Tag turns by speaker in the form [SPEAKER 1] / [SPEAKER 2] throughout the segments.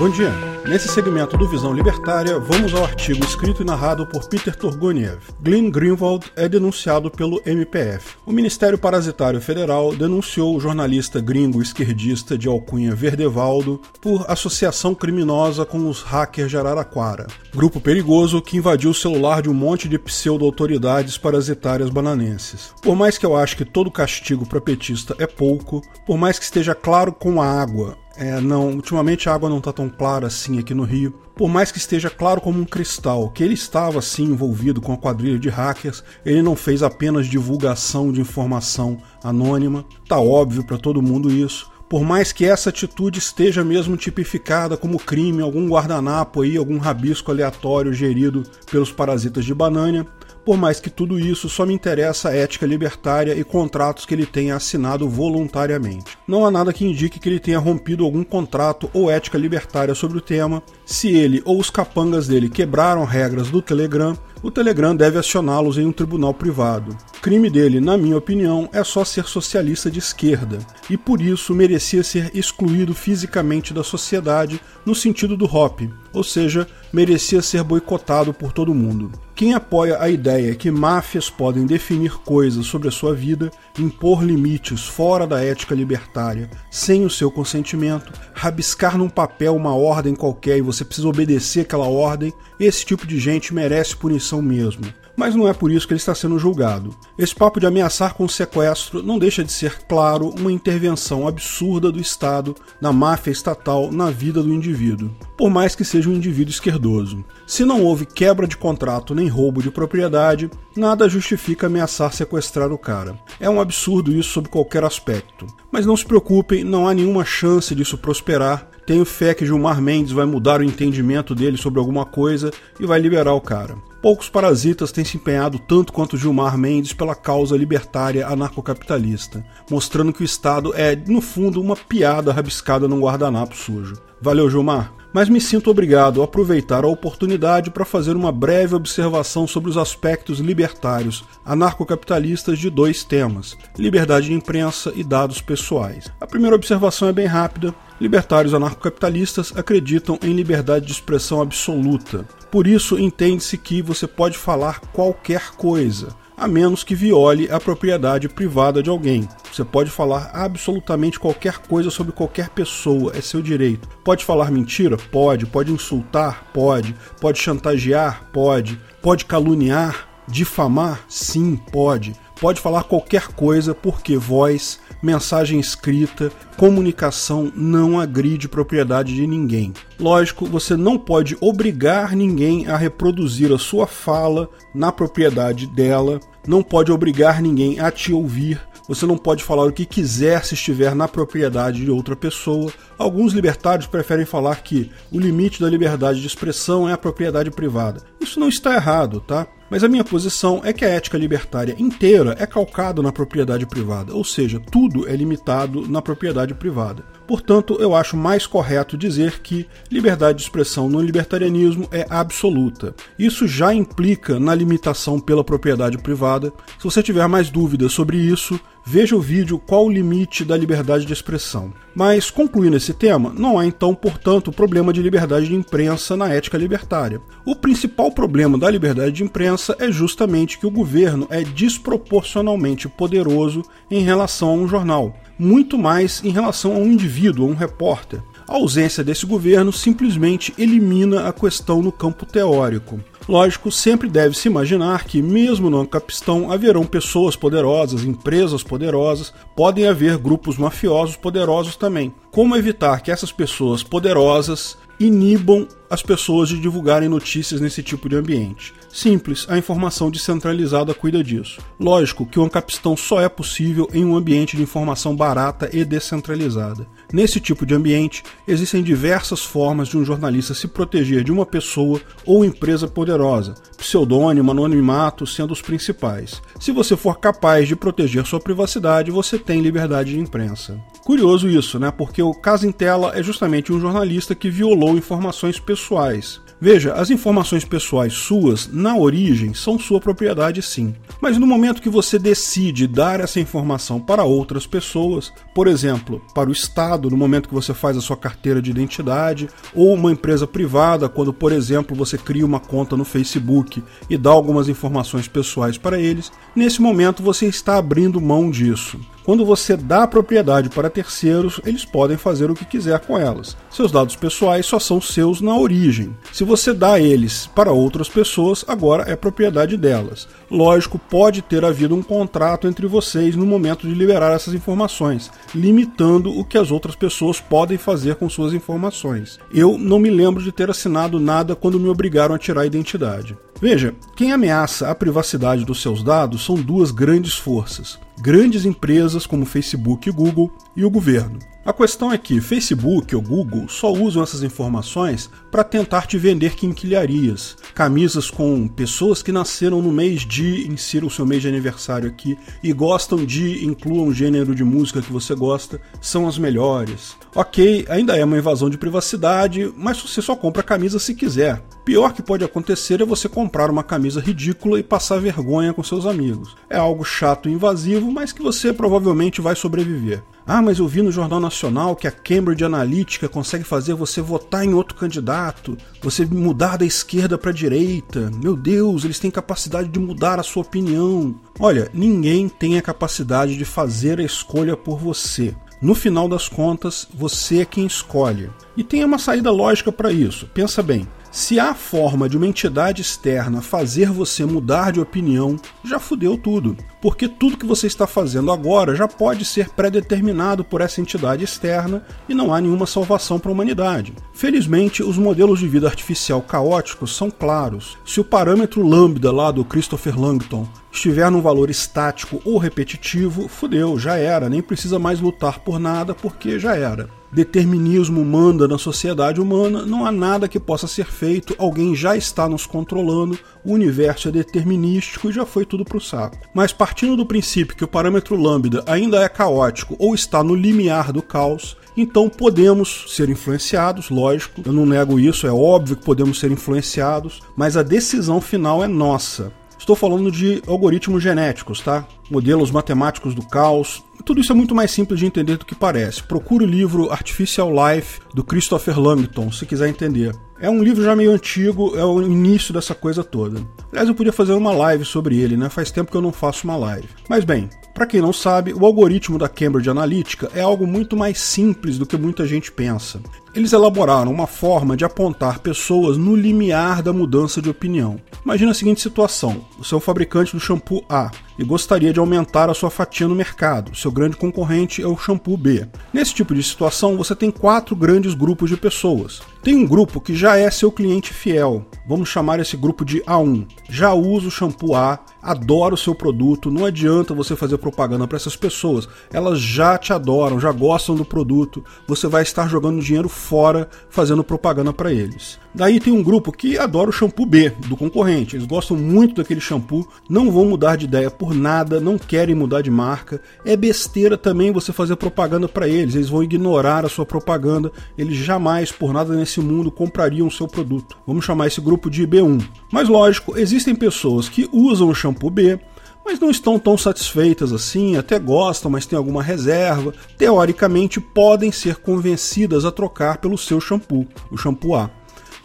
[SPEAKER 1] Bom dia. Nesse segmento do Visão Libertária, vamos ao artigo escrito e narrado por Peter Turguniev. Glenn Greenwald é denunciado pelo MPF. O Ministério Parasitário Federal denunciou o jornalista gringo esquerdista de alcunha Verdevaldo por associação criminosa com os hackers de Araraquara, grupo perigoso que invadiu o celular de um monte de pseudo-autoridades parasitárias bananenses. Por mais que eu ache que todo castigo para petista é pouco, por mais que esteja claro com a água é, não, ultimamente a água não está tão clara assim aqui no Rio. Por mais que esteja claro como um cristal que ele estava assim envolvido com a quadrilha de hackers, ele não fez apenas divulgação de informação anônima. Tá óbvio para todo mundo isso. Por mais que essa atitude esteja mesmo tipificada como crime, algum guardanapo aí, algum rabisco aleatório gerido pelos parasitas de banânia, por mais que tudo isso só me interessa a ética libertária e contratos que ele tenha assinado voluntariamente. Não há nada que indique que ele tenha rompido algum contrato ou ética libertária sobre o tema. Se ele ou os capangas dele quebraram regras do Telegram, o Telegram deve acioná-los em um tribunal privado. O crime dele, na minha opinião, é só ser socialista de esquerda, e por isso merecia ser excluído fisicamente da sociedade no sentido do Hop, ou seja, merecia ser boicotado por todo mundo. Quem apoia a ideia que máfias podem definir coisas sobre a sua vida, impor limites fora da ética libertária, sem o seu consentimento, rabiscar num papel uma ordem qualquer e você precisa obedecer aquela ordem, esse tipo de gente merece punição mesmo mas não é por isso que ele está sendo julgado. Esse papo de ameaçar com sequestro não deixa de ser, claro, uma intervenção absurda do Estado na máfia estatal na vida do indivíduo, por mais que seja um indivíduo esquerdoso. Se não houve quebra de contrato nem roubo de propriedade, nada justifica ameaçar sequestrar o cara. É um absurdo isso sob qualquer aspecto. Mas não se preocupem, não há nenhuma chance disso prosperar. Tenho fé que Gilmar Mendes vai mudar o entendimento dele sobre alguma coisa e vai liberar o cara. Poucos parasitas têm se empenhado tanto quanto Gilmar Mendes pela causa libertária anarcocapitalista, mostrando que o Estado é, no fundo, uma piada rabiscada num guardanapo sujo. Valeu, Gilmar! Mas me sinto obrigado a aproveitar a oportunidade para fazer uma breve observação sobre os aspectos libertários anarcocapitalistas de dois temas: liberdade de imprensa e dados pessoais. A primeira observação é bem rápida. Libertários anarcocapitalistas acreditam em liberdade de expressão absoluta, por isso, entende-se que você pode falar qualquer coisa, a menos que viole a propriedade privada de alguém. Você pode falar absolutamente qualquer coisa sobre qualquer pessoa, é seu direito. Pode falar mentira? Pode. Pode insultar? Pode. Pode chantagear? Pode. Pode caluniar? Difamar? Sim, pode. Pode falar qualquer coisa porque voz, mensagem escrita, comunicação não agride propriedade de ninguém. Lógico, você não pode obrigar ninguém a reproduzir a sua fala na propriedade dela, não pode obrigar ninguém a te ouvir, você não pode falar o que quiser se estiver na propriedade de outra pessoa. Alguns libertários preferem falar que o limite da liberdade de expressão é a propriedade privada. Isso não está errado, tá? Mas a minha posição é que a ética libertária inteira é calcada na propriedade privada, ou seja, tudo é limitado na propriedade privada. Portanto, eu acho mais correto dizer que liberdade de expressão no libertarianismo é absoluta. Isso já implica na limitação pela propriedade privada. Se você tiver mais dúvidas sobre isso, veja o vídeo Qual o limite da liberdade de expressão. Mas, concluindo esse tema, não há então, portanto, problema de liberdade de imprensa na ética libertária. O principal problema da liberdade de imprensa é justamente que o governo é desproporcionalmente poderoso em relação a um jornal muito mais em relação a um indivíduo, a um repórter. A ausência desse governo simplesmente elimina a questão no campo teórico. Lógico, sempre deve-se imaginar que, mesmo no Ancapistão, haverão pessoas poderosas, empresas poderosas, podem haver grupos mafiosos poderosos também. Como evitar que essas pessoas poderosas inibam as pessoas de divulgarem notícias nesse tipo de ambiente. Simples, a informação descentralizada cuida disso. Lógico que o Ancapistão só é possível em um ambiente de informação barata e descentralizada. Nesse tipo de ambiente, existem diversas formas de um jornalista se proteger de uma pessoa ou empresa poderosa, pseudônimo, anonimato sendo os principais. Se você for capaz de proteger sua privacidade, você tem liberdade de imprensa. Curioso isso, né? Porque o tela é justamente um jornalista que violou informações pessoais. Veja, as informações pessoais suas, na origem, são sua propriedade sim. Mas no momento que você decide dar essa informação para outras pessoas, por exemplo, para o Estado, no momento que você faz a sua carteira de identidade, ou uma empresa privada, quando, por exemplo, você cria uma conta no Facebook e dá algumas informações pessoais para eles, nesse momento você está abrindo mão disso. Quando você dá a propriedade para terceiros, eles podem fazer o que quiser com elas. Seus dados pessoais só são seus na origem. Se você dá eles para outras pessoas, agora é propriedade delas. Lógico, pode ter havido um contrato entre vocês no momento de liberar essas informações, limitando o que as outras pessoas podem fazer com suas informações. Eu não me lembro de ter assinado nada quando me obrigaram a tirar a identidade. Veja, quem ameaça a privacidade dos seus dados são duas grandes forças: grandes empresas como Facebook e Google e o governo. A questão é que Facebook ou Google só usam essas informações para tentar te vender quinquilharias. Camisas com pessoas que nasceram no mês de, insira o seu mês de aniversário aqui, e gostam de, incluam o gênero de música que você gosta, são as melhores. Ok, ainda é uma invasão de privacidade, mas você só compra a camisa se quiser. Pior que pode acontecer é você comprar uma camisa ridícula e passar vergonha com seus amigos. É algo chato e invasivo, mas que você provavelmente vai sobreviver. Ah, mas eu vi no Jornal Nacional que a Cambridge Analytica consegue fazer você votar em outro candidato, você mudar da esquerda para a direita. Meu Deus, eles têm capacidade de mudar a sua opinião. Olha, ninguém tem a capacidade de fazer a escolha por você. No final das contas, você é quem escolhe. E tem uma saída lógica para isso. Pensa bem. Se há forma de uma entidade externa fazer você mudar de opinião, já fudeu tudo. Porque tudo que você está fazendo agora já pode ser pré-determinado por essa entidade externa e não há nenhuma salvação para a humanidade. Felizmente, os modelos de vida artificial caóticos são claros. Se o parâmetro lambda lá do Christopher Langton estiver num valor estático ou repetitivo, fudeu, já era, nem precisa mais lutar por nada porque já era determinismo manda na sociedade humana, não há nada que possa ser feito, alguém já está nos controlando, o universo é determinístico e já foi tudo para o saco. Mas partindo do princípio que o parâmetro lambda ainda é caótico ou está no limiar do caos, então podemos ser influenciados, lógico, eu não nego isso, é óbvio que podemos ser influenciados, mas a decisão final é nossa. Estou falando de algoritmos genéticos, tá? Modelos matemáticos do caos. Tudo isso é muito mais simples de entender do que parece. Procure o livro Artificial Life do Christopher Langton, se quiser entender. É um livro já meio antigo, é o início dessa coisa toda. Aliás, eu podia fazer uma live sobre ele, né? Faz tempo que eu não faço uma live. Mas bem, para quem não sabe, o algoritmo da Cambridge Analytica é algo muito mais simples do que muita gente pensa. Eles elaboraram uma forma de apontar pessoas no limiar da mudança de opinião. Imagina a seguinte situação: o fabricante do shampoo A e gostaria de aumentar a sua fatia no mercado. Seu grande concorrente é o shampoo B. Nesse tipo de situação, você tem quatro grandes grupos de pessoas. Tem um grupo que já é seu cliente fiel. Vamos chamar esse grupo de A1. Já usa o shampoo A, adora o seu produto, não adianta você fazer propaganda para essas pessoas. Elas já te adoram, já gostam do produto. Você vai estar jogando dinheiro fora fazendo propaganda para eles. Daí tem um grupo que adora o shampoo B do concorrente. Eles gostam muito daquele shampoo, não vão mudar de ideia por nada, não querem mudar de marca. É besteira também você fazer propaganda para eles. Eles vão ignorar a sua propaganda. Eles jamais, por nada nesse mundo, comprariam o seu produto. Vamos chamar esse grupo de B1. Mas lógico, existem pessoas que usam o shampoo B, mas não estão tão satisfeitas assim, até gostam, mas têm alguma reserva. Teoricamente, podem ser convencidas a trocar pelo seu shampoo, o shampoo A.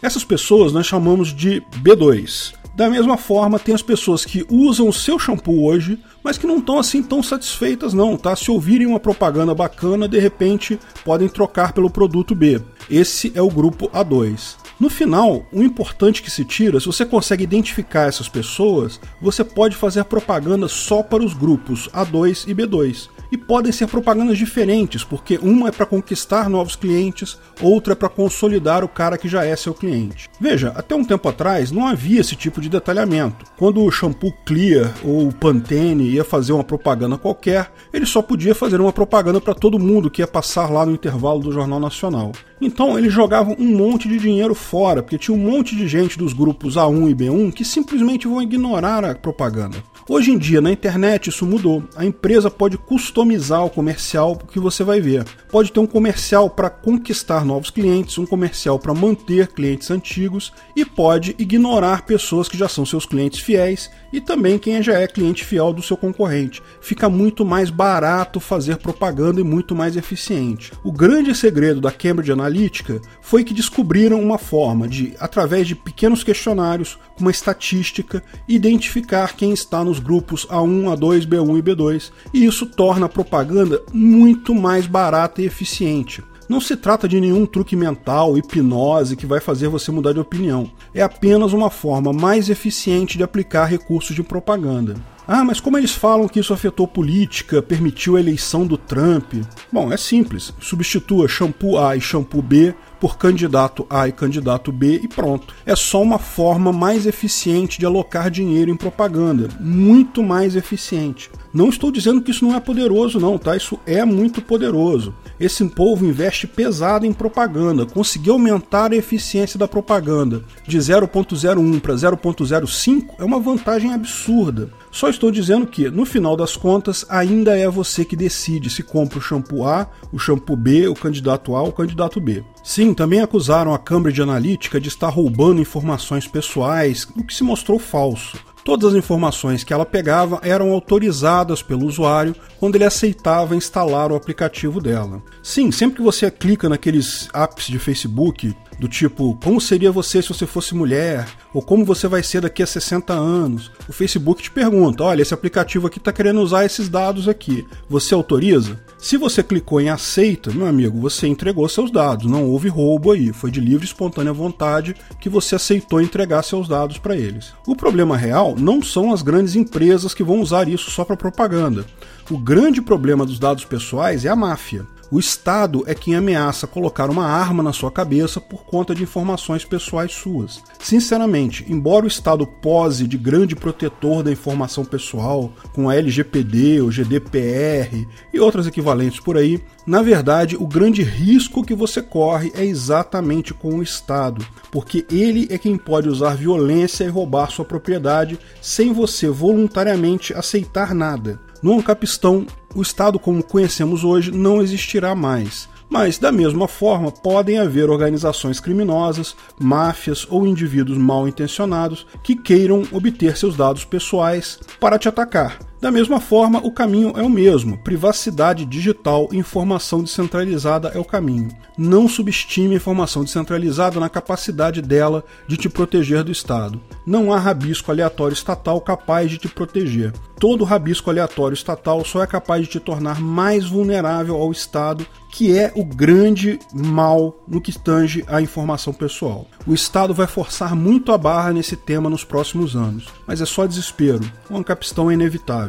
[SPEAKER 1] Essas pessoas nós chamamos de B2. Da mesma forma, tem as pessoas que usam o seu shampoo hoje, mas que não estão assim tão satisfeitas não, tá? Se ouvirem uma propaganda bacana, de repente podem trocar pelo produto B. Esse é o grupo A2. No final, o importante que se tira, se você consegue identificar essas pessoas, você pode fazer propaganda só para os grupos A2 e B2 e podem ser propagandas diferentes, porque uma é para conquistar novos clientes, outra é para consolidar o cara que já é seu cliente. Veja, até um tempo atrás não havia esse tipo de detalhamento. Quando o shampoo Clear ou o Pantene ia fazer uma propaganda qualquer, ele só podia fazer uma propaganda para todo mundo que ia passar lá no intervalo do Jornal Nacional. Então eles jogavam um monte de dinheiro fora, porque tinha um monte de gente dos grupos A1 e B1 que simplesmente vão ignorar a propaganda. Hoje em dia, na internet, isso mudou. A empresa pode customizar customizar o comercial que você vai ver. Pode ter um comercial para conquistar novos clientes, um comercial para manter clientes antigos e pode ignorar pessoas que já são seus clientes fiéis e também quem já é cliente fiel do seu concorrente. Fica muito mais barato fazer propaganda e muito mais eficiente. O grande segredo da Cambridge Analytica foi que descobriram uma forma de, através de pequenos questionários, com uma estatística, identificar quem está nos grupos A1, A2, B1 e B2, e isso torna a propaganda muito mais barata e eficiente. Não se trata de nenhum truque mental, hipnose que vai fazer você mudar de opinião. É apenas uma forma mais eficiente de aplicar recursos de propaganda. Ah, mas como eles falam que isso afetou política, permitiu a eleição do Trump? Bom, é simples. Substitua shampoo A e shampoo B por candidato A e candidato B e pronto. É só uma forma mais eficiente de alocar dinheiro em propaganda, muito mais eficiente. Não estou dizendo que isso não é poderoso, não, tá? Isso é muito poderoso. Esse povo investe pesado em propaganda, conseguiu aumentar a eficiência da propaganda de 0.01 para 0.05 é uma vantagem absurda. Só estou dizendo que, no final das contas, ainda é você que decide se compra o shampoo A, o shampoo B, o candidato A ou o candidato B. Sim, também acusaram a Cambridge Analytica de estar roubando informações pessoais, o que se mostrou falso. Todas as informações que ela pegava eram autorizadas pelo usuário quando ele aceitava instalar o aplicativo dela. Sim, sempre que você clica naqueles apps de Facebook, do tipo, como seria você se você fosse mulher? Ou como você vai ser daqui a 60 anos? O Facebook te pergunta: olha, esse aplicativo aqui está querendo usar esses dados aqui. Você autoriza? Se você clicou em aceita, meu amigo, você entregou seus dados. Não houve roubo aí. Foi de livre e espontânea vontade que você aceitou entregar seus dados para eles. O problema real não são as grandes empresas que vão usar isso só para propaganda. O grande problema dos dados pessoais é a máfia. O Estado é quem ameaça colocar uma arma na sua cabeça por conta de informações pessoais suas. Sinceramente, embora o Estado pose de grande protetor da informação pessoal, com a LGPD, o GDPR e outras equivalentes por aí, na verdade, o grande risco que você corre é exatamente com o Estado, porque ele é quem pode usar violência e roubar sua propriedade sem você voluntariamente aceitar nada. No Ancapistão, o Estado como conhecemos hoje não existirá mais. Mas, da mesma forma, podem haver organizações criminosas, máfias ou indivíduos mal intencionados que queiram obter seus dados pessoais para te atacar. Da mesma forma, o caminho é o mesmo: privacidade digital e informação descentralizada é o caminho. Não subestime a informação descentralizada na capacidade dela de te proteger do Estado. Não há rabisco aleatório estatal capaz de te proteger. Todo rabisco aleatório estatal só é capaz de te tornar mais vulnerável ao Estado, que é o grande mal no que tange à informação pessoal. O Estado vai forçar muito a barra nesse tema nos próximos anos, mas é só desespero. O Ancapistão é inevitável.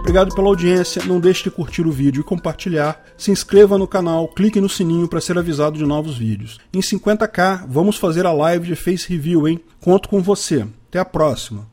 [SPEAKER 1] Obrigado pela audiência, não deixe de curtir o vídeo e compartilhar, se inscreva no canal, clique no sininho para ser avisado de novos vídeos. Em 50k, vamos fazer a live de Face Review, hein? Conto com você. Até a próxima!